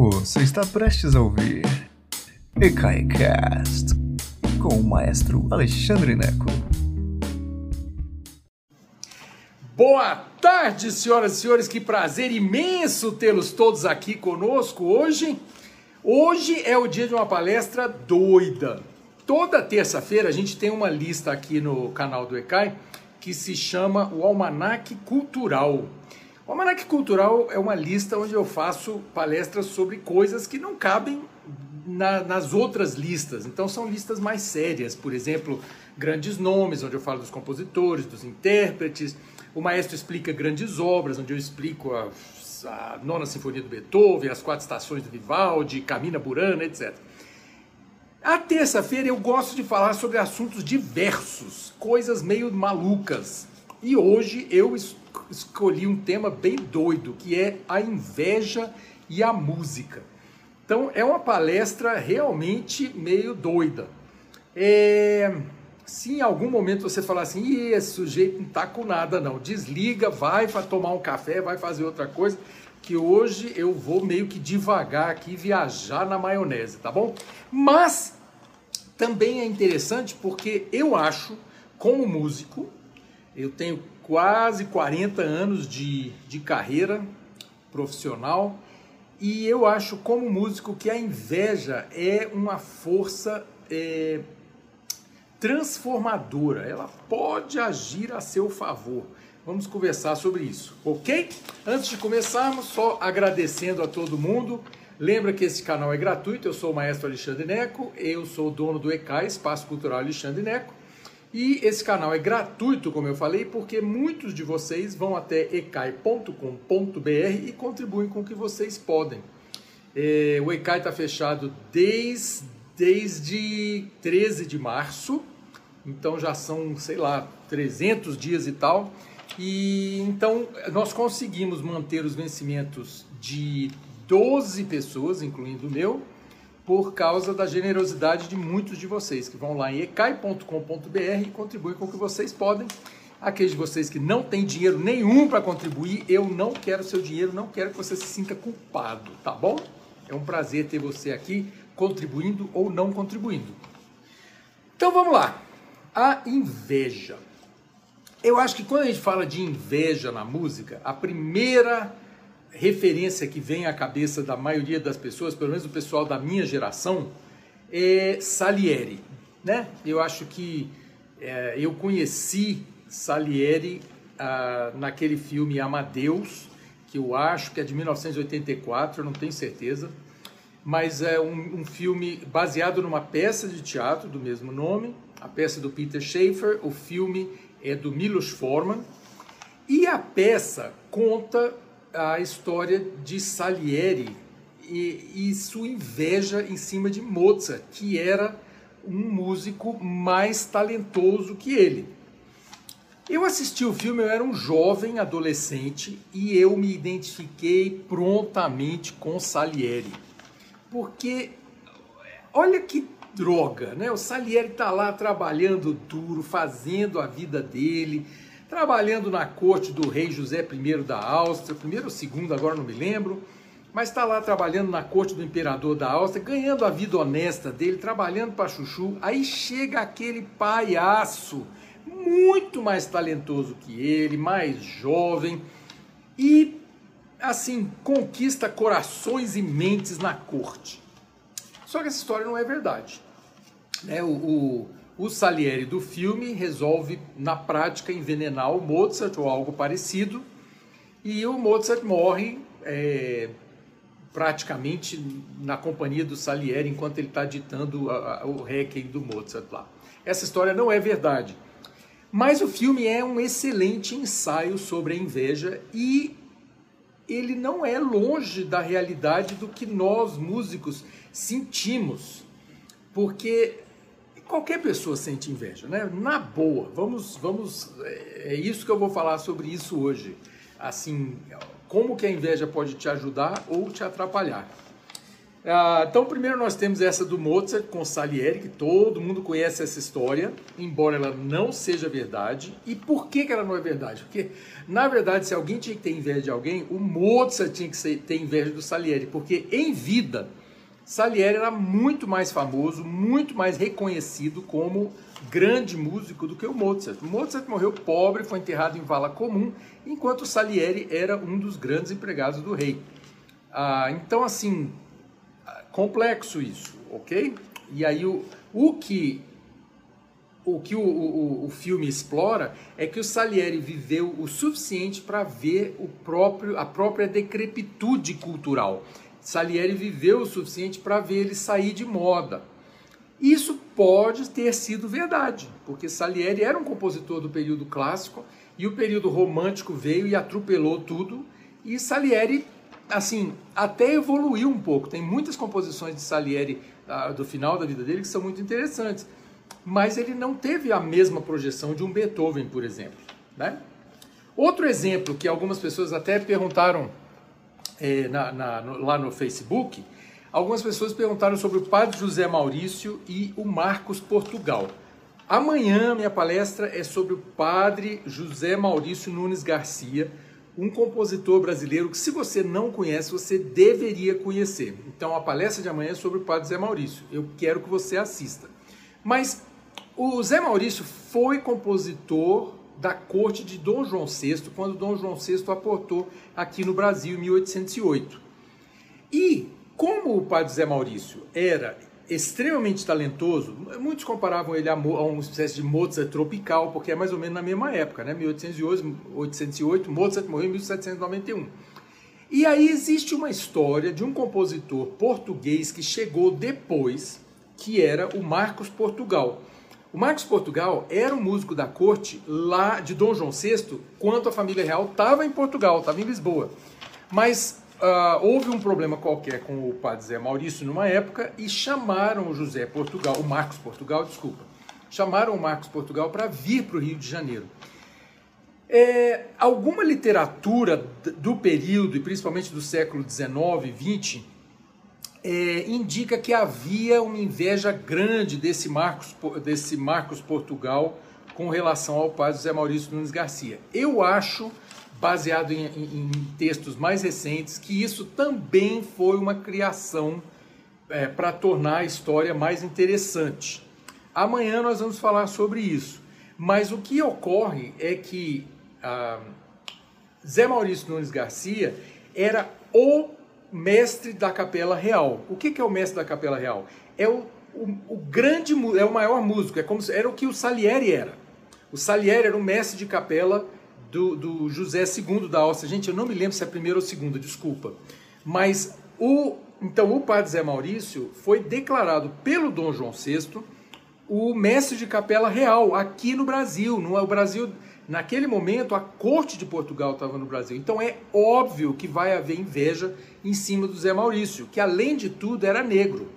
Você está prestes a ouvir EKAICAST com o maestro Alexandre Neco. Boa tarde, senhoras e senhores, que prazer imenso tê-los todos aqui conosco hoje. Hoje é o dia de uma palestra doida. Toda terça-feira a gente tem uma lista aqui no canal do ECAI que se chama o Almanac Cultural. O Almanac Cultural é uma lista onde eu faço palestras sobre coisas que não cabem na, nas outras listas. Então são listas mais sérias, por exemplo, grandes nomes, onde eu falo dos compositores, dos intérpretes. O maestro explica grandes obras, onde eu explico a, a nona sinfonia do Beethoven, as quatro estações do Vivaldi, Camina Burana, etc. A terça-feira eu gosto de falar sobre assuntos diversos, coisas meio malucas. E hoje eu escolhi um tema bem doido, que é a inveja e a música. Então é uma palestra realmente meio doida. É... Se em algum momento você falar assim, esse sujeito não tá com nada não, desliga, vai tomar um café, vai fazer outra coisa, que hoje eu vou meio que devagar aqui viajar na maionese, tá bom? Mas também é interessante porque eu acho, como músico, eu tenho quase 40 anos de, de carreira profissional e eu acho, como músico, que a inveja é uma força é, transformadora. Ela pode agir a seu favor. Vamos conversar sobre isso, ok? Antes de começarmos, só agradecendo a todo mundo. Lembra que esse canal é gratuito, eu sou o maestro Alexandre Neco, eu sou o dono do ECAI, Espaço Cultural Alexandre Neco. E esse canal é gratuito, como eu falei, porque muitos de vocês vão até ecai.com.br e contribuem com o que vocês podem. É, o ECAI está fechado desde, desde 13 de março, então já são, sei lá, 300 dias e tal. E então nós conseguimos manter os vencimentos de 12 pessoas, incluindo o meu, por causa da generosidade de muitos de vocês que vão lá em ecai.com.br e contribuem com o que vocês podem. Aqueles de vocês que não têm dinheiro nenhum para contribuir, eu não quero seu dinheiro, não quero que você se sinta culpado, tá bom? É um prazer ter você aqui contribuindo ou não contribuindo. Então vamos lá. A inveja. Eu acho que quando a gente fala de inveja na música, a primeira referência que vem à cabeça da maioria das pessoas, pelo menos o pessoal da minha geração, é Salieri. Né? Eu acho que é, eu conheci Salieri ah, naquele filme Amadeus, que eu acho que é de 1984, eu não tenho certeza, mas é um, um filme baseado numa peça de teatro do mesmo nome, a peça do Peter Schaeffer, o filme é do Milos Forman, e a peça conta a história de Salieri e, e sua inveja em cima de Mozart, que era um músico mais talentoso que ele. Eu assisti o filme, eu era um jovem adolescente e eu me identifiquei prontamente com Salieri. Porque olha que droga, né? O Salieri está lá trabalhando duro, fazendo a vida dele, trabalhando na corte do rei José I da Áustria, primeiro ou segundo, agora não me lembro, mas está lá trabalhando na corte do imperador da Áustria, ganhando a vida honesta dele, trabalhando para Chuchu. Aí chega aquele palhaço, muito mais talentoso que ele, mais jovem, e assim conquista corações e mentes na corte. Só que essa história não é verdade. Né? O, o o Salieri do filme resolve, na prática, envenenar o Mozart ou algo parecido, e o Mozart morre é, praticamente na companhia do Salieri enquanto ele está ditando a, a, o Requiem do Mozart lá. Essa história não é verdade. Mas o filme é um excelente ensaio sobre a inveja e ele não é longe da realidade do que nós músicos sentimos. Porque qualquer pessoa sente inveja, né? Na boa, vamos, vamos, é, é isso que eu vou falar sobre isso hoje. Assim, como que a inveja pode te ajudar ou te atrapalhar. Ah, então, primeiro nós temos essa do Mozart com Salieri, que todo mundo conhece essa história, embora ela não seja verdade. E por que, que ela não é verdade? Porque, na verdade, se alguém tinha que ter inveja de alguém, o Mozart tinha que ter inveja do Salieri, porque em vida, Salieri era muito mais famoso, muito mais reconhecido como grande músico do que o Mozart. Mozart morreu pobre, foi enterrado em vala comum, enquanto Salieri era um dos grandes empregados do rei. Ah, então, assim, complexo isso, ok? E aí o, o que o que o, o, o, filme explora é que o Salieri viveu o suficiente para ver o próprio, a própria decrepitude cultural. Salieri viveu o suficiente para ver ele sair de moda. Isso pode ter sido verdade, porque Salieri era um compositor do período clássico e o período romântico veio e atropelou tudo. E Salieri assim, até evoluiu um pouco. Tem muitas composições de Salieri ah, do final da vida dele que são muito interessantes. Mas ele não teve a mesma projeção de um Beethoven, por exemplo. Né? Outro exemplo que algumas pessoas até perguntaram é, na, na, no, lá no Facebook, algumas pessoas perguntaram sobre o Padre José Maurício e o Marcos Portugal. Amanhã minha palestra é sobre o Padre José Maurício Nunes Garcia, um compositor brasileiro que, se você não conhece, você deveria conhecer. Então, a palestra de amanhã é sobre o padre Zé Maurício. Eu quero que você assista. Mas o Zé Maurício foi compositor da corte de Dom João VI, quando Dom João VI aportou aqui no Brasil em 1808. E como o padre Zé Maurício era extremamente talentoso. Muitos comparavam ele a, a uma espécie de Mozart tropical, porque é mais ou menos na mesma época, né? 1808, Mozart morreu em 1791. E aí existe uma história de um compositor português que chegou depois, que era o Marcos Portugal. Marcos Portugal era um músico da corte lá de Dom João VI, quando a família real estava em Portugal, estava em Lisboa. Mas Uh, houve um problema qualquer com o padre Zé Maurício numa época e chamaram o José Portugal, o Marcos Portugal, desculpa, chamaram o Marcos Portugal para vir para o Rio de Janeiro. É, alguma literatura do período, e principalmente do século XIX e XX, é, indica que havia uma inveja grande desse Marcos, desse Marcos Portugal com relação ao padre José Maurício Nunes Garcia. Eu acho baseado em, em, em, textos mais recentes, que isso também foi uma criação é, para tornar a história mais interessante. Amanhã nós vamos falar sobre isso. Mas o que ocorre é que ah, Zé Maurício Nunes Garcia era o mestre da Capela Real. O que, que é o mestre da Capela Real? É o, o, o grande, é o maior músico, é como se, era o que o Salieri era. O Salieri era o mestre de capela do, do José II da Áustria. Gente, eu não me lembro se é a primeira ou segunda, desculpa. Mas o então o padre Zé Maurício foi declarado pelo Dom João VI o mestre de capela real aqui no Brasil. Não é o Brasil naquele momento a corte de Portugal estava no Brasil. Então é óbvio que vai haver inveja em cima do Zé Maurício, que além de tudo era negro.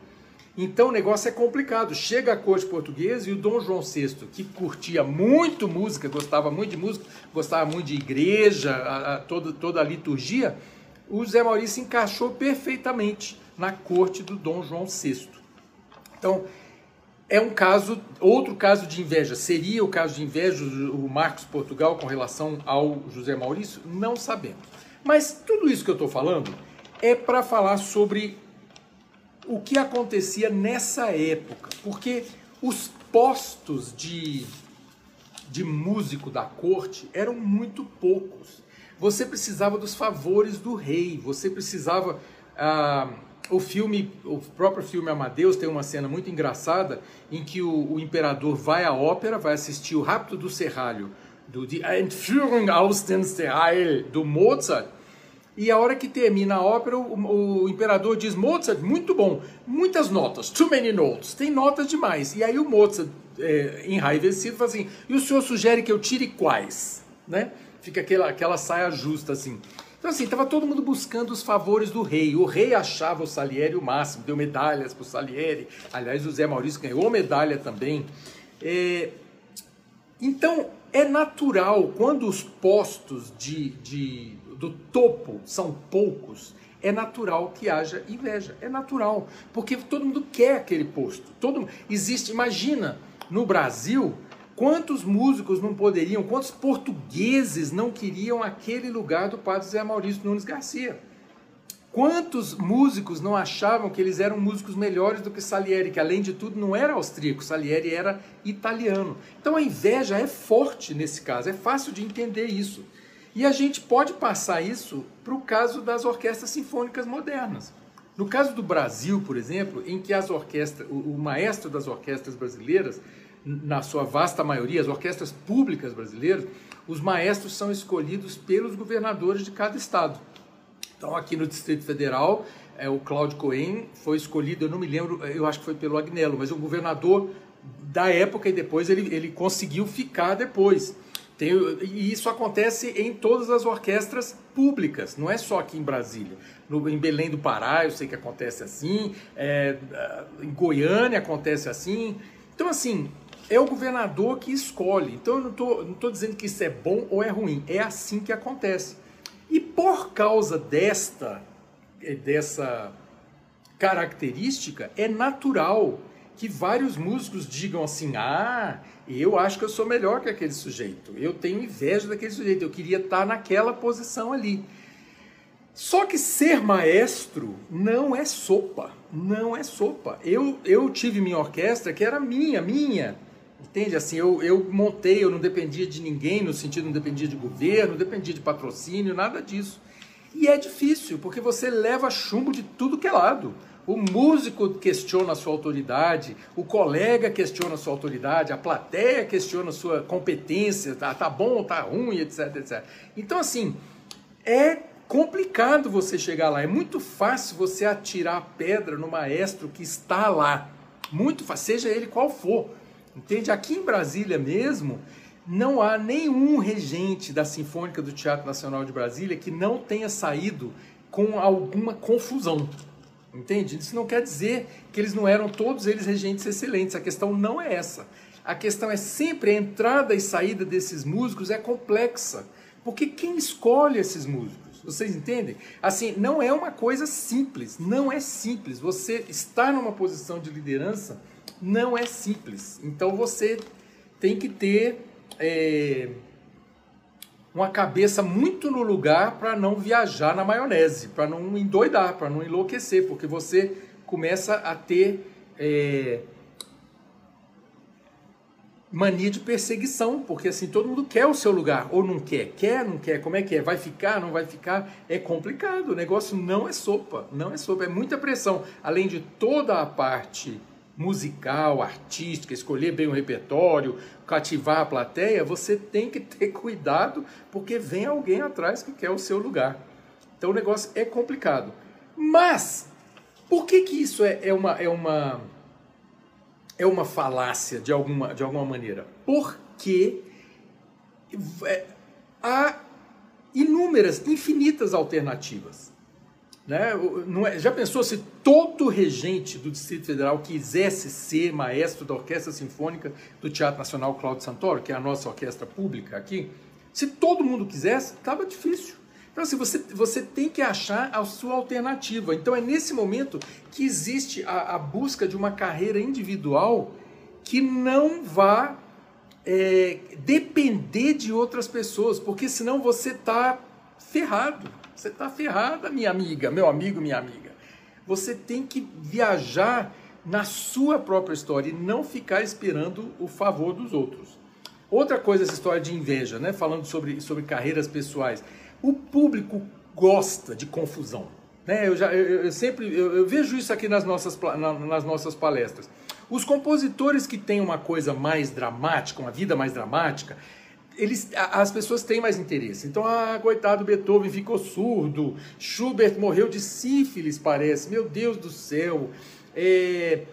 Então o negócio é complicado. Chega a corte portuguesa e o Dom João VI, que curtia muito música, gostava muito de música, gostava muito de igreja, a, a, toda, toda a liturgia, o Zé Maurício encaixou perfeitamente na corte do Dom João VI. Então, é um caso, outro caso de inveja. Seria o caso de inveja o Marcos Portugal com relação ao José Maurício? Não sabemos. Mas tudo isso que eu estou falando é para falar sobre o que acontecia nessa época, porque os postos de, de músico da corte eram muito poucos. Você precisava dos favores do rei, você precisava. Ah, o filme, o próprio filme Amadeus tem uma cena muito engraçada em que o, o imperador vai à ópera, vai assistir o Rapto do Serralho, do Die Entführung aus dem Serralho, do Mozart, e a hora que termina a ópera, o, o, imperador diz: Mozart, muito bom, muitas notas, too many notes, tem notas demais. E aí o Mozart, é, enraivecido, fala assim: e o senhor sugere que eu tire quais? Né? Fica aquela, aquela saia justa assim. Então, assim, estava todo mundo buscando os favores do rei. O rei achava o Salieri o máximo, deu medalhas para o Salieri. Aliás, o Zé Maurício ganhou medalha também. É... Então, é natural, quando os postos de, de do topo são poucos, é natural que haja inveja. É natural, porque todo mundo quer aquele posto. Todo existe, imagina, no Brasil, quantos músicos não poderiam, quantos portugueses não queriam aquele lugar do padre Zé Maurício Nunes Garcia? Quantos músicos não achavam que eles eram músicos melhores do que Salieri, que além de tudo não era austríaco, Salieri era italiano. Então a inveja é forte nesse caso, é fácil de entender isso. E a gente pode passar isso para o caso das orquestras sinfônicas modernas. No caso do Brasil, por exemplo, em que as orquestras, o, o maestro das orquestras brasileiras, na sua vasta maioria, as orquestras públicas brasileiras, os maestros são escolhidos pelos governadores de cada estado. Então, aqui no Distrito Federal, é, o Cláudio Cohen foi escolhido, eu não me lembro, eu acho que foi pelo Agnello, mas um governador da época e depois ele, ele conseguiu ficar depois. Tem, e isso acontece em todas as orquestras públicas, não é só aqui em Brasília. No, em Belém do Pará, eu sei que acontece assim, é, em Goiânia acontece assim. Então, assim, é o governador que escolhe. Então, eu não estou não tô dizendo que isso é bom ou é ruim, é assim que acontece. E por causa desta, eh, dessa característica, é natural que vários músicos digam assim: ah, eu acho que eu sou melhor que aquele sujeito, eu tenho inveja daquele sujeito, eu queria estar naquela posição ali. Só que ser maestro não é sopa, não é sopa. Eu, eu tive minha orquestra que era minha, minha. Entende? Assim, eu, eu montei, eu não dependia de ninguém, no sentido não dependia de governo, não dependia de patrocínio, nada disso. E é difícil, porque você leva chumbo de tudo que é lado. O músico questiona a sua autoridade, o colega questiona a sua autoridade, a plateia questiona a sua competência, tá, tá bom ou tá ruim, etc, etc. Então, assim, é complicado você chegar lá. É muito fácil você atirar a pedra no maestro que está lá. Muito fácil, seja ele qual for. Entende? Aqui em Brasília mesmo, não há nenhum regente da Sinfônica do Teatro Nacional de Brasília que não tenha saído com alguma confusão. Entende? Isso não quer dizer que eles não eram todos eles regentes excelentes. A questão não é essa. A questão é sempre a entrada e saída desses músicos é complexa. Porque quem escolhe esses músicos? Vocês entendem? Assim, não é uma coisa simples, não é simples. Você está numa posição de liderança não é simples. Então você tem que ter é, uma cabeça muito no lugar para não viajar na maionese, para não endoidar, para não enlouquecer, porque você começa a ter é, mania de perseguição, porque assim todo mundo quer o seu lugar ou não quer, quer, não quer, como é que é, vai ficar, não vai ficar, é complicado. O negócio não é sopa, não é sopa, é muita pressão, além de toda a parte musical, artística, escolher bem o repertório, cativar a plateia, você tem que ter cuidado porque vem alguém atrás que quer o seu lugar. Então o negócio é complicado. Mas por que que isso é, é uma é uma é uma falácia de alguma de alguma maneira? Porque é, há inúmeras, infinitas alternativas. Né? É, já pensou se todo regente do Distrito Federal quisesse ser maestro da Orquestra Sinfônica do Teatro Nacional Cláudio Santoro, que é a nossa orquestra pública aqui? Se todo mundo quisesse, estava difícil. Então, assim, você, você tem que achar a sua alternativa. Então, é nesse momento que existe a, a busca de uma carreira individual que não vá é, depender de outras pessoas, porque senão você está ferrado. Você está ferrada, minha amiga, meu amigo, minha amiga. Você tem que viajar na sua própria história e não ficar esperando o favor dos outros. Outra coisa, essa história de inveja, né? falando sobre, sobre carreiras pessoais. O público gosta de confusão. Né? Eu, já, eu, eu sempre eu, eu, vejo isso aqui nas nossas, na, nas nossas palestras. Os compositores que têm uma coisa mais dramática, uma vida mais dramática, eles, as pessoas têm mais interesse. Então, ah, coitado, Beethoven ficou surdo, Schubert morreu de sífilis, parece, meu Deus do céu. É,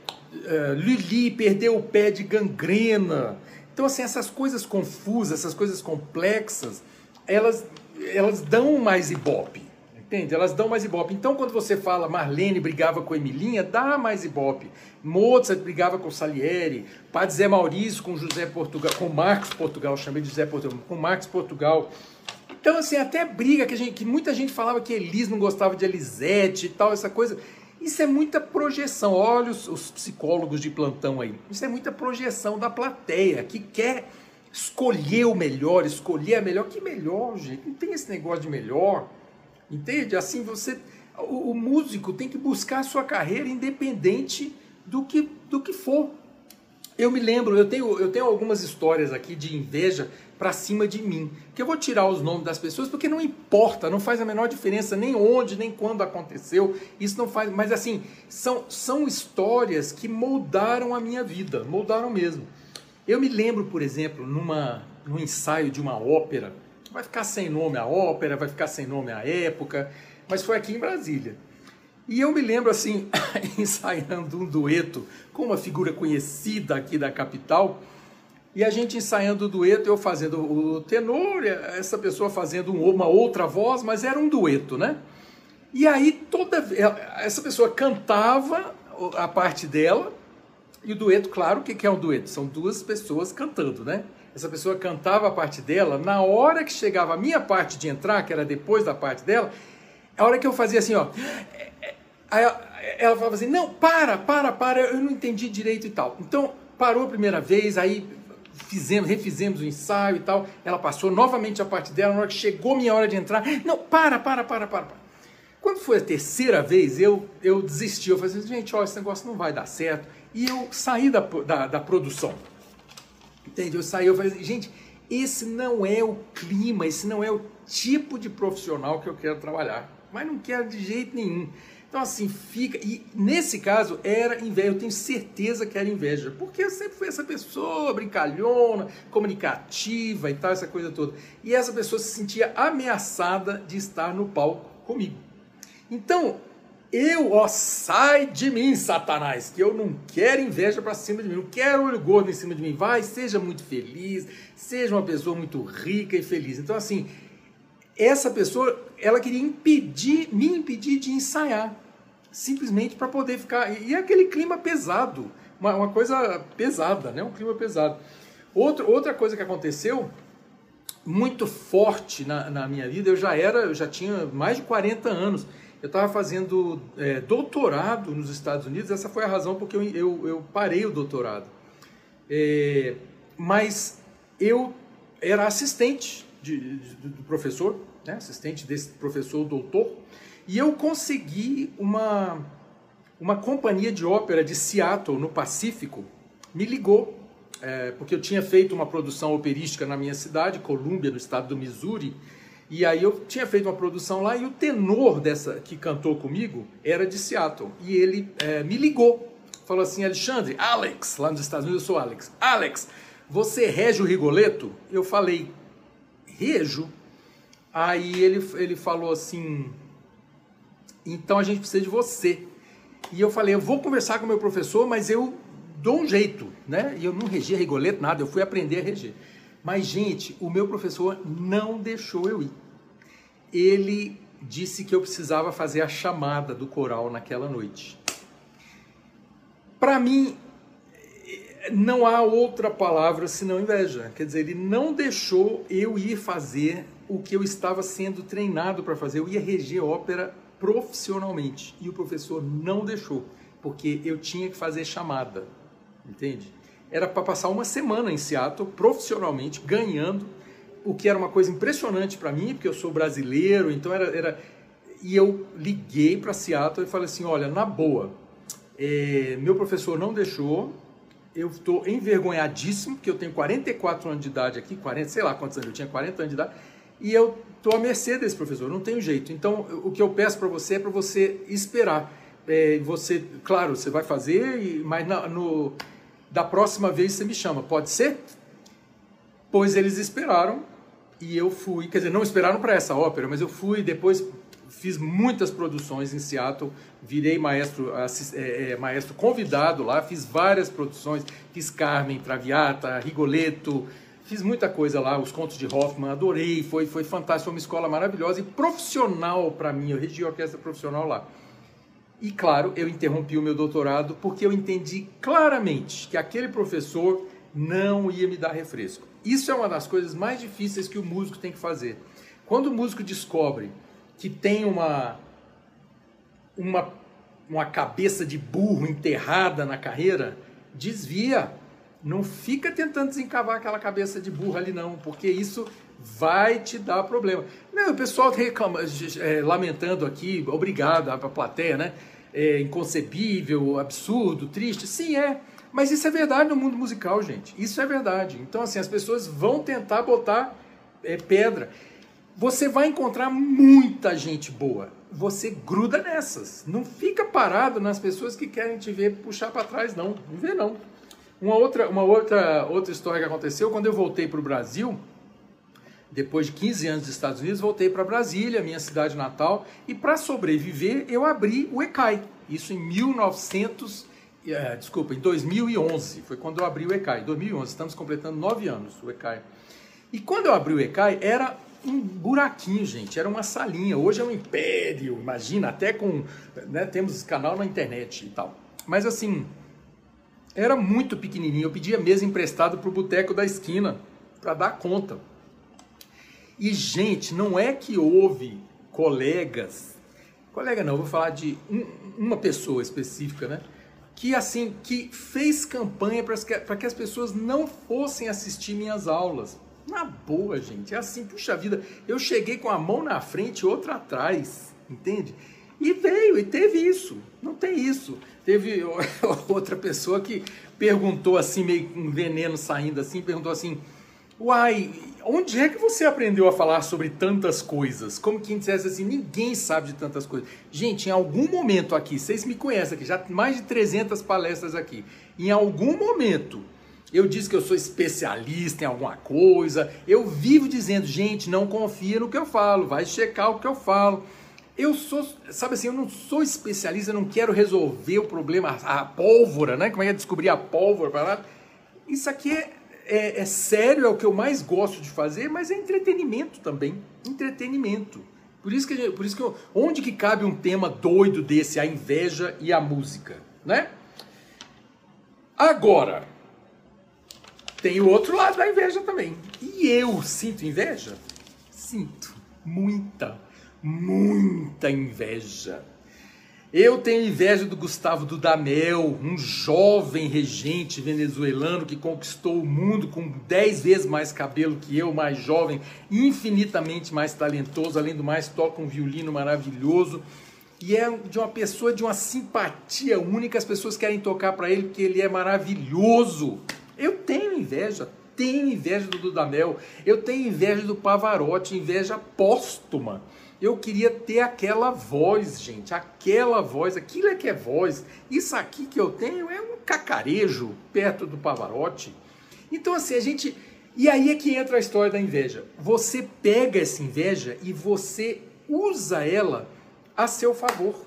é, Lili perdeu o pé de gangrena. Então, assim, essas coisas confusas, essas coisas complexas, elas, elas dão mais ibope. Entende? Elas dão mais ibope. Então, quando você fala Marlene brigava com Emilinha, dá mais ibope. Mozart brigava com Salieri, Padre Zé Maurício com José Portugal, com Marcos Portugal, chamei de José Portugal, com Marcos Portugal. Então, assim, até briga que, gente, que muita gente falava que Elis não gostava de Elisete e tal, essa coisa. Isso é muita projeção. Olha os, os psicólogos de plantão aí. Isso é muita projeção da plateia que quer escolher o melhor, escolher a melhor. Que melhor, gente? Não tem esse negócio de melhor. Entende? Assim, você. O, o músico tem que buscar a sua carreira independente do que, do que for. Eu me lembro, eu tenho, eu tenho algumas histórias aqui de inveja para cima de mim. Que eu vou tirar os nomes das pessoas porque não importa, não faz a menor diferença nem onde, nem quando aconteceu. Isso não faz, mas assim, são, são histórias que moldaram a minha vida, moldaram mesmo. Eu me lembro, por exemplo, numa, num ensaio de uma ópera, vai ficar sem nome a ópera, vai ficar sem nome a época, mas foi aqui em Brasília. E eu me lembro assim, ensaiando um dueto com uma figura conhecida aqui da capital, e a gente ensaiando o dueto, eu fazendo o tenor, essa pessoa fazendo uma outra voz, mas era um dueto, né? E aí toda essa pessoa cantava a parte dela, e o dueto, claro, o que é um dueto? São duas pessoas cantando, né? Essa pessoa cantava a parte dela, na hora que chegava a minha parte de entrar, que era depois da parte dela, a hora que eu fazia assim, ó, Aí ela falava assim: não, para, para, para, eu não entendi direito e tal. Então parou a primeira vez, aí fizemos, refizemos o ensaio e tal. Ela passou novamente a parte dela, na hora que chegou minha hora de entrar, não, para, para, para, para. para. Quando foi a terceira vez, eu, eu desisti. Eu falei assim, gente, ó, esse negócio não vai dar certo. E eu saí da, da, da produção. Entende? Eu saí, eu falei gente, esse não é o clima, esse não é o tipo de profissional que eu quero trabalhar. Mas não quero de jeito nenhum. Então, assim, fica. E nesse caso era inveja, eu tenho certeza que era inveja, porque eu sempre fui essa pessoa brincalhona, comunicativa e tal, essa coisa toda. E essa pessoa se sentia ameaçada de estar no palco comigo. Então, eu, ó, sai de mim, Satanás, que eu não quero inveja para cima de mim, não quero olho gordo em cima de mim. Vai, seja muito feliz, seja uma pessoa muito rica e feliz. Então, assim, essa pessoa, ela queria impedir, me impedir de ensaiar, simplesmente para poder ficar. E aquele clima pesado, uma, uma, coisa pesada, né? Um clima pesado. Outro, outra coisa que aconteceu muito forte na, na minha vida, eu já era, eu já tinha mais de 40 anos. Eu estava fazendo é, doutorado nos Estados Unidos, essa foi a razão porque eu, eu, eu parei o doutorado. É, mas eu era assistente de, de, do professor, né, assistente desse professor doutor, e eu consegui uma, uma companhia de ópera de Seattle, no Pacífico, me ligou, é, porque eu tinha feito uma produção operística na minha cidade, Columbia, no estado do Missouri, e aí eu tinha feito uma produção lá e o tenor dessa que cantou comigo era de Seattle. E ele é, me ligou, falou assim, Alexandre, Alex, lá nos Estados Unidos eu sou Alex, Alex, você rege o Rigoleto? Eu falei, rejo. Aí ele, ele falou assim: então a gente precisa de você. E eu falei: eu vou conversar com meu professor, mas eu dou um jeito, né? E eu não regia rigoleto, nada, eu fui aprender a reger. Mas, gente, o meu professor não deixou eu ir. Ele disse que eu precisava fazer a chamada do coral naquela noite. Para mim, não há outra palavra senão inveja. Quer dizer, ele não deixou eu ir fazer o que eu estava sendo treinado para fazer. Eu ia reger ópera profissionalmente e o professor não deixou, porque eu tinha que fazer chamada, entende? Era para passar uma semana em Seattle profissionalmente, ganhando, o que era uma coisa impressionante para mim, porque eu sou brasileiro, então era, era... e eu liguei para Seattle e falei assim, olha, na boa, é, meu professor não deixou, eu estou envergonhadíssimo, porque eu tenho 44 anos de idade aqui, 40, sei lá quantos anos eu tinha, 40 anos de idade, e eu estou à mercê desse professor, não tenho jeito. Então, o que eu peço para você é para você esperar. É, você, claro, você vai fazer, mas na, no, da próxima vez você me chama, pode ser? Pois eles esperaram e eu fui, quer dizer, não esperaram para essa ópera, mas eu fui depois fiz muitas produções em Seattle, virei maestro, é, é, maestro convidado lá, fiz várias produções, fiz Carmen, Traviata, Rigoletto, fiz muita coisa lá, os contos de Hoffman, adorei, foi, foi fantástico, foi uma escola maravilhosa e profissional para mim, eu regi orquestra profissional lá. E claro, eu interrompi o meu doutorado porque eu entendi claramente que aquele professor não ia me dar refresco. Isso é uma das coisas mais difíceis que o músico tem que fazer Quando o músico descobre que tem uma, uma, uma cabeça de burro enterrada na carreira, desvia. Não fica tentando desencavar aquela cabeça de burro ali, não, porque isso vai te dar problema. Não, o pessoal reclama, é, lamentando aqui, obrigado à plateia, né? É inconcebível, absurdo, triste. Sim, é. Mas isso é verdade no mundo musical, gente. Isso é verdade. Então, assim, as pessoas vão tentar botar é, pedra. Você vai encontrar muita gente boa. Você gruda nessas. Não fica parado nas pessoas que querem te ver puxar para trás, não. Não vê, não. Uma outra, uma outra, outra história que aconteceu, quando eu voltei para o Brasil, depois de 15 anos nos Estados Unidos, voltei para Brasília, minha cidade natal, e para sobreviver, eu abri o ECAI. Isso em 1900, é, desculpa, em 2011, foi quando eu abri o ECAI, 2011, estamos completando nove anos o ECAI. E quando eu abri o ECAI, era um buraquinho, gente, era uma salinha. Hoje é um império, imagina, até com. Né, temos canal na internet e tal. Mas assim, era muito pequenininho. Eu pedia mesa emprestado para o boteco da esquina para dar conta. E, gente, não é que houve colegas, colega não, vou falar de um, uma pessoa específica, né? Que assim, que fez campanha para que, que as pessoas não fossem assistir minhas aulas na boa, gente. É assim, puxa vida, eu cheguei com a mão na frente e outra atrás, entende? E veio, e teve isso. Não tem isso. Teve outra pessoa que perguntou assim, meio com veneno saindo assim, perguntou assim: Uai, onde é que você aprendeu a falar sobre tantas coisas? Como quem dissesse assim, ninguém sabe de tantas coisas. Gente, em algum momento aqui, vocês me conhecem aqui, já mais de 300 palestras aqui. Em algum momento eu disse que eu sou especialista em alguma coisa. Eu vivo dizendo, gente, não confia no que eu falo, vai checar o que eu falo. Eu sou, sabe assim, eu não sou especialista, eu não quero resolver o problema, a pólvora, né? Como é que é descobrir a pólvora? Isso aqui é, é, é sério, é o que eu mais gosto de fazer, mas é entretenimento também. Entretenimento. Por isso que, por isso que eu, onde que cabe um tema doido desse, a inveja e a música, né? Agora, tem o outro lado da inveja também. E eu sinto inveja? Sinto muita, muita inveja. Eu tenho inveja do Gustavo Dudamel, um jovem regente venezuelano que conquistou o mundo com 10 vezes mais cabelo que eu, mais jovem, infinitamente mais talentoso, além do mais toca um violino maravilhoso e é de uma pessoa de uma simpatia única, as pessoas querem tocar para ele porque ele é maravilhoso. Eu tenho inveja, tenho inveja do Dudamel, eu tenho inveja do Pavarotti, inveja póstuma. Eu queria ter aquela voz, gente, aquela voz, aquilo é que é voz. Isso aqui que eu tenho é um cacarejo perto do Pavarotti. Então, assim, a gente. E aí é que entra a história da inveja. Você pega essa inveja e você usa ela a seu favor.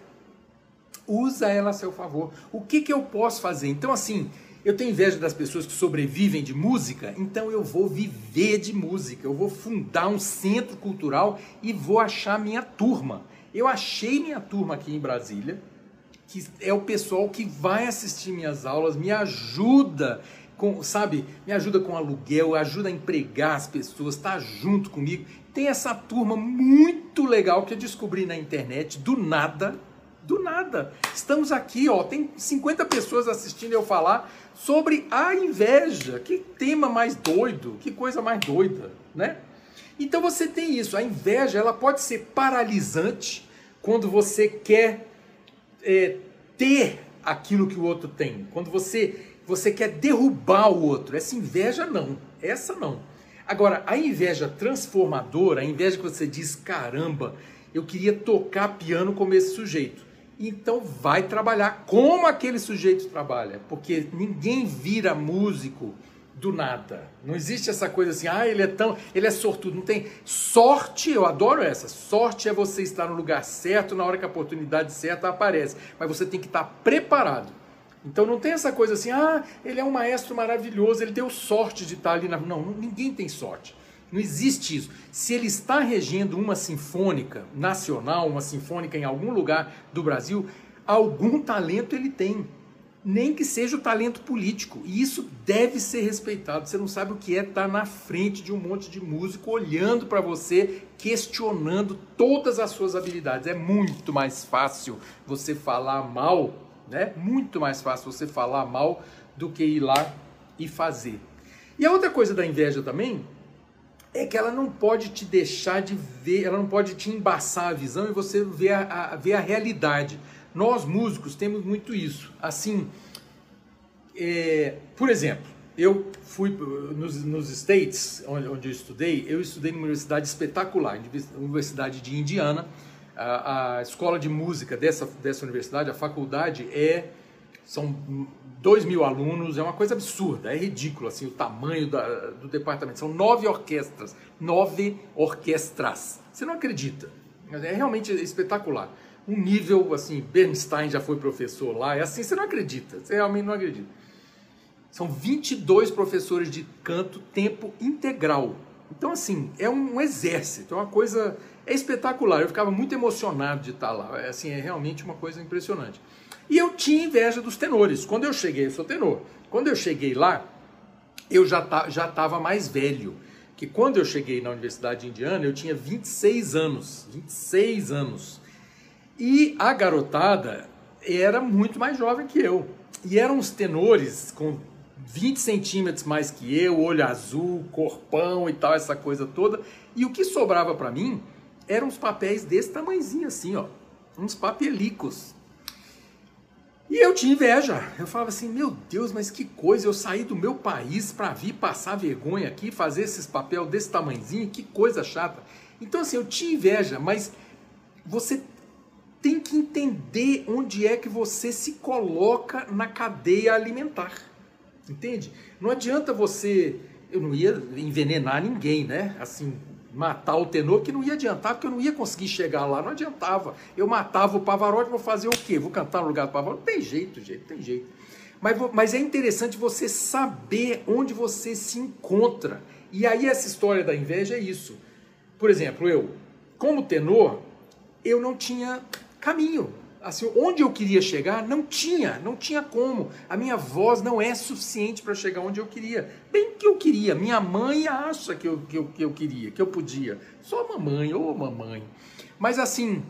Usa ela a seu favor. O que, que eu posso fazer? Então, assim, eu tenho inveja das pessoas que sobrevivem de música, então eu vou viver de música. Eu vou fundar um centro cultural e vou achar minha turma. Eu achei minha turma aqui em Brasília, que é o pessoal que vai assistir minhas aulas, me ajuda com, sabe, me ajuda com aluguel, ajuda a empregar as pessoas, tá junto comigo. Tem essa turma muito legal que eu descobri na internet, do nada, do nada. Estamos aqui, ó, tem 50 pessoas assistindo eu falar sobre a inveja. Que tema mais doido, que coisa mais doida, né? Então você tem isso. A inveja ela pode ser paralisante quando você quer é, ter aquilo que o outro tem. Quando você você quer derrubar o outro. Essa inveja não. Essa não. Agora, a inveja transformadora, a inveja que você diz, caramba, eu queria tocar piano como esse sujeito então vai trabalhar como aquele sujeito trabalha, porque ninguém vira músico do nada. Não existe essa coisa assim, ah, ele é tão, ele é sortudo, não tem sorte, eu adoro essa. Sorte é você estar no lugar certo na hora que a oportunidade certa aparece, mas você tem que estar preparado. Então não tem essa coisa assim, ah, ele é um maestro maravilhoso, ele deu sorte de estar ali na. Não, ninguém tem sorte. Não existe isso. Se ele está regendo uma sinfônica nacional, uma sinfônica em algum lugar do Brasil, algum talento ele tem. nem que seja o talento político. E isso deve ser respeitado. Você não sabe o que é estar na frente de um monte de músico olhando para você, questionando todas as suas habilidades. É muito mais fácil você falar mal, né? Muito mais fácil você falar mal do que ir lá e fazer. E a outra coisa da inveja também é que ela não pode te deixar de ver, ela não pode te embaçar a visão e você ver a, a ver a realidade. Nós músicos temos muito isso. Assim, é, por exemplo, eu fui nos, nos States, onde, onde, eu estudei, eu estudei numa universidade espetacular, Universidade de Indiana. A, a escola de música dessa, dessa universidade, a faculdade, é são dois mil alunos, é uma coisa absurda, é ridículo assim o tamanho da, do departamento. São nove orquestras, nove orquestras. Você não acredita? É realmente espetacular. Um nível assim, Bernstein já foi professor lá, é assim, você não acredita, você realmente não acredita. São 22 professores de canto tempo integral. Então assim, é um exército, é uma coisa é espetacular. Eu ficava muito emocionado de estar lá. É, assim, é realmente uma coisa impressionante. E eu tinha inveja dos tenores. Quando eu cheguei, eu sou tenor. Quando eu cheguei lá, eu já já estava mais velho. Que quando eu cheguei na Universidade Indiana, eu tinha 26 anos. 26 anos. E a garotada era muito mais jovem que eu. E eram os tenores com 20 centímetros mais que eu, olho azul, corpão e tal, essa coisa toda. E o que sobrava para mim eram os papéis desse tamanhozinho assim, ó. Uns papelicos. E eu tinha inveja. Eu falava assim: meu Deus, mas que coisa! Eu saí do meu país para vir passar vergonha aqui, fazer esses papel desse tamanhozinho, que coisa chata. Então, assim, eu tinha inveja, mas você tem que entender onde é que você se coloca na cadeia alimentar. Entende? Não adianta você. Eu não ia envenenar ninguém, né? Assim, matar o tenor, que não ia adiantar, porque eu não ia conseguir chegar lá, não adiantava. Eu matava o Pavarotti, vou fazer o quê? Vou cantar no lugar do Pavarotti? Tem jeito, gente, tem jeito. Mas, mas é interessante você saber onde você se encontra. E aí essa história da inveja é isso. Por exemplo, eu, como tenor, eu não tinha caminho assim, onde eu queria chegar, não tinha, não tinha como. A minha voz não é suficiente para chegar onde eu queria. Bem que eu queria, minha mãe acha que eu, que, eu, que eu queria, que eu podia. Só mamãe, ou oh, mamãe. Mas assim,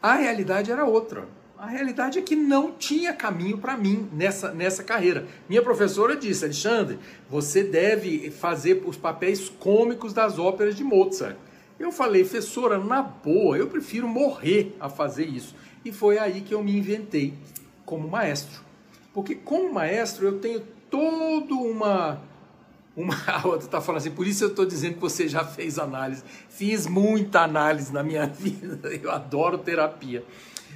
a realidade era outra. A realidade é que não tinha caminho para mim nessa, nessa carreira. Minha professora disse, Alexandre, você deve fazer os papéis cômicos das óperas de Mozart. Eu falei, professora, na boa, eu prefiro morrer a fazer isso. E foi aí que eu me inventei como maestro. Porque como maestro eu tenho toda uma uma a outra está falando assim, por isso eu estou dizendo que você já fez análise. Fiz muita análise na minha vida. Eu adoro terapia.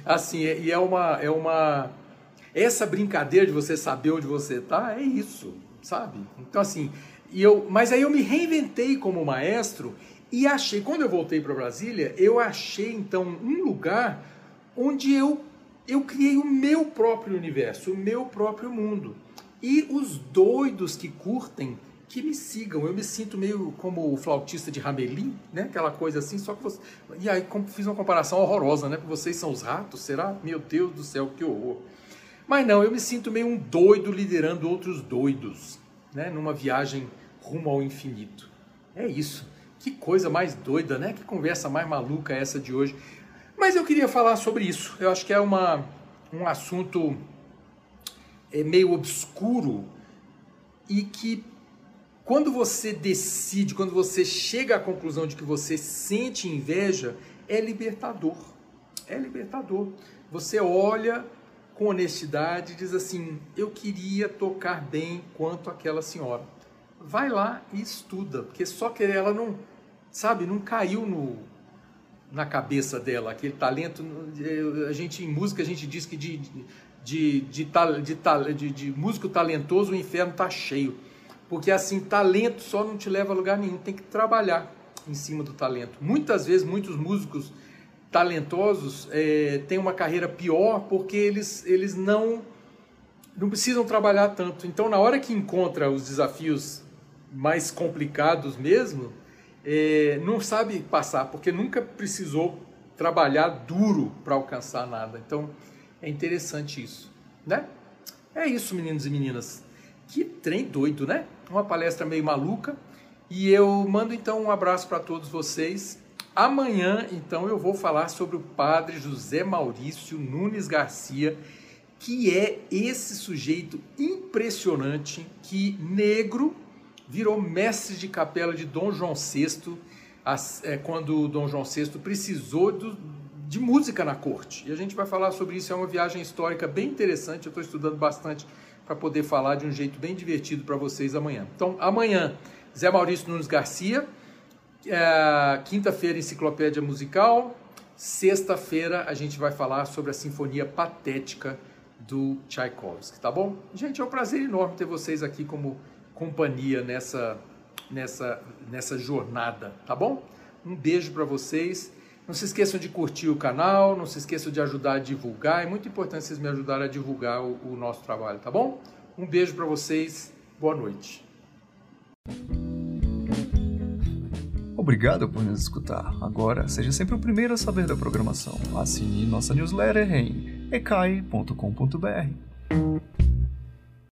Assim, e é uma é uma essa brincadeira de você saber onde você está é isso, sabe? Então assim, e eu, mas aí eu me reinventei como maestro e achei, quando eu voltei para Brasília, eu achei então um lugar onde eu, eu criei o meu próprio universo, o meu próprio mundo. E os doidos que curtem, que me sigam. Eu me sinto meio como o flautista de Ramelim, né? Aquela coisa assim, só que você... E aí fiz uma comparação horrorosa, né? Porque vocês são os ratos, será? Meu Deus do céu, que horror. Mas não, eu me sinto meio um doido liderando outros doidos, né? Numa viagem rumo ao infinito. É isso. Que coisa mais doida, né? Que conversa mais maluca essa de hoje. Mas eu queria falar sobre isso. Eu acho que é uma, um assunto é, meio obscuro e que quando você decide, quando você chega à conclusão de que você sente inveja, é libertador. É libertador. Você olha com honestidade e diz assim: Eu queria tocar bem quanto aquela senhora. Vai lá e estuda, porque só que ela não, sabe, não caiu no, na cabeça dela, aquele talento. A gente em música a gente diz que de, de, de, de, de, de músico talentoso o inferno está cheio. Porque assim, talento só não te leva a lugar nenhum, tem que trabalhar em cima do talento. Muitas vezes, muitos músicos talentosos é, têm uma carreira pior porque eles, eles não, não precisam trabalhar tanto. Então, na hora que encontra os desafios mais complicados mesmo, é, não sabe passar, porque nunca precisou trabalhar duro para alcançar nada. Então é interessante isso, né? É isso, meninos e meninas. Que trem doido, né? Uma palestra meio maluca. E eu mando então um abraço para todos vocês. Amanhã, então, eu vou falar sobre o padre José Maurício Nunes Garcia, que é esse sujeito impressionante que negro virou mestre de capela de Dom João VI, é, quando Dom João VI precisou de música na corte. E a gente vai falar sobre isso, é uma viagem histórica bem interessante, eu estou estudando bastante para poder falar de um jeito bem divertido para vocês amanhã. Então, amanhã, Zé Maurício Nunes Garcia, é, quinta-feira, Enciclopédia Musical, sexta-feira, a gente vai falar sobre a Sinfonia Patética do Tchaikovsky, tá bom? Gente, é um prazer enorme ter vocês aqui como companhia nessa, nessa, nessa jornada, tá bom? Um beijo para vocês. Não se esqueçam de curtir o canal, não se esqueçam de ajudar a divulgar. É muito importante vocês me ajudarem a divulgar o, o nosso trabalho, tá bom? Um beijo para vocês. Boa noite. Obrigado por nos escutar. Agora, seja sempre o primeiro a saber da programação. Assine nossa newsletter em ecai.com.br.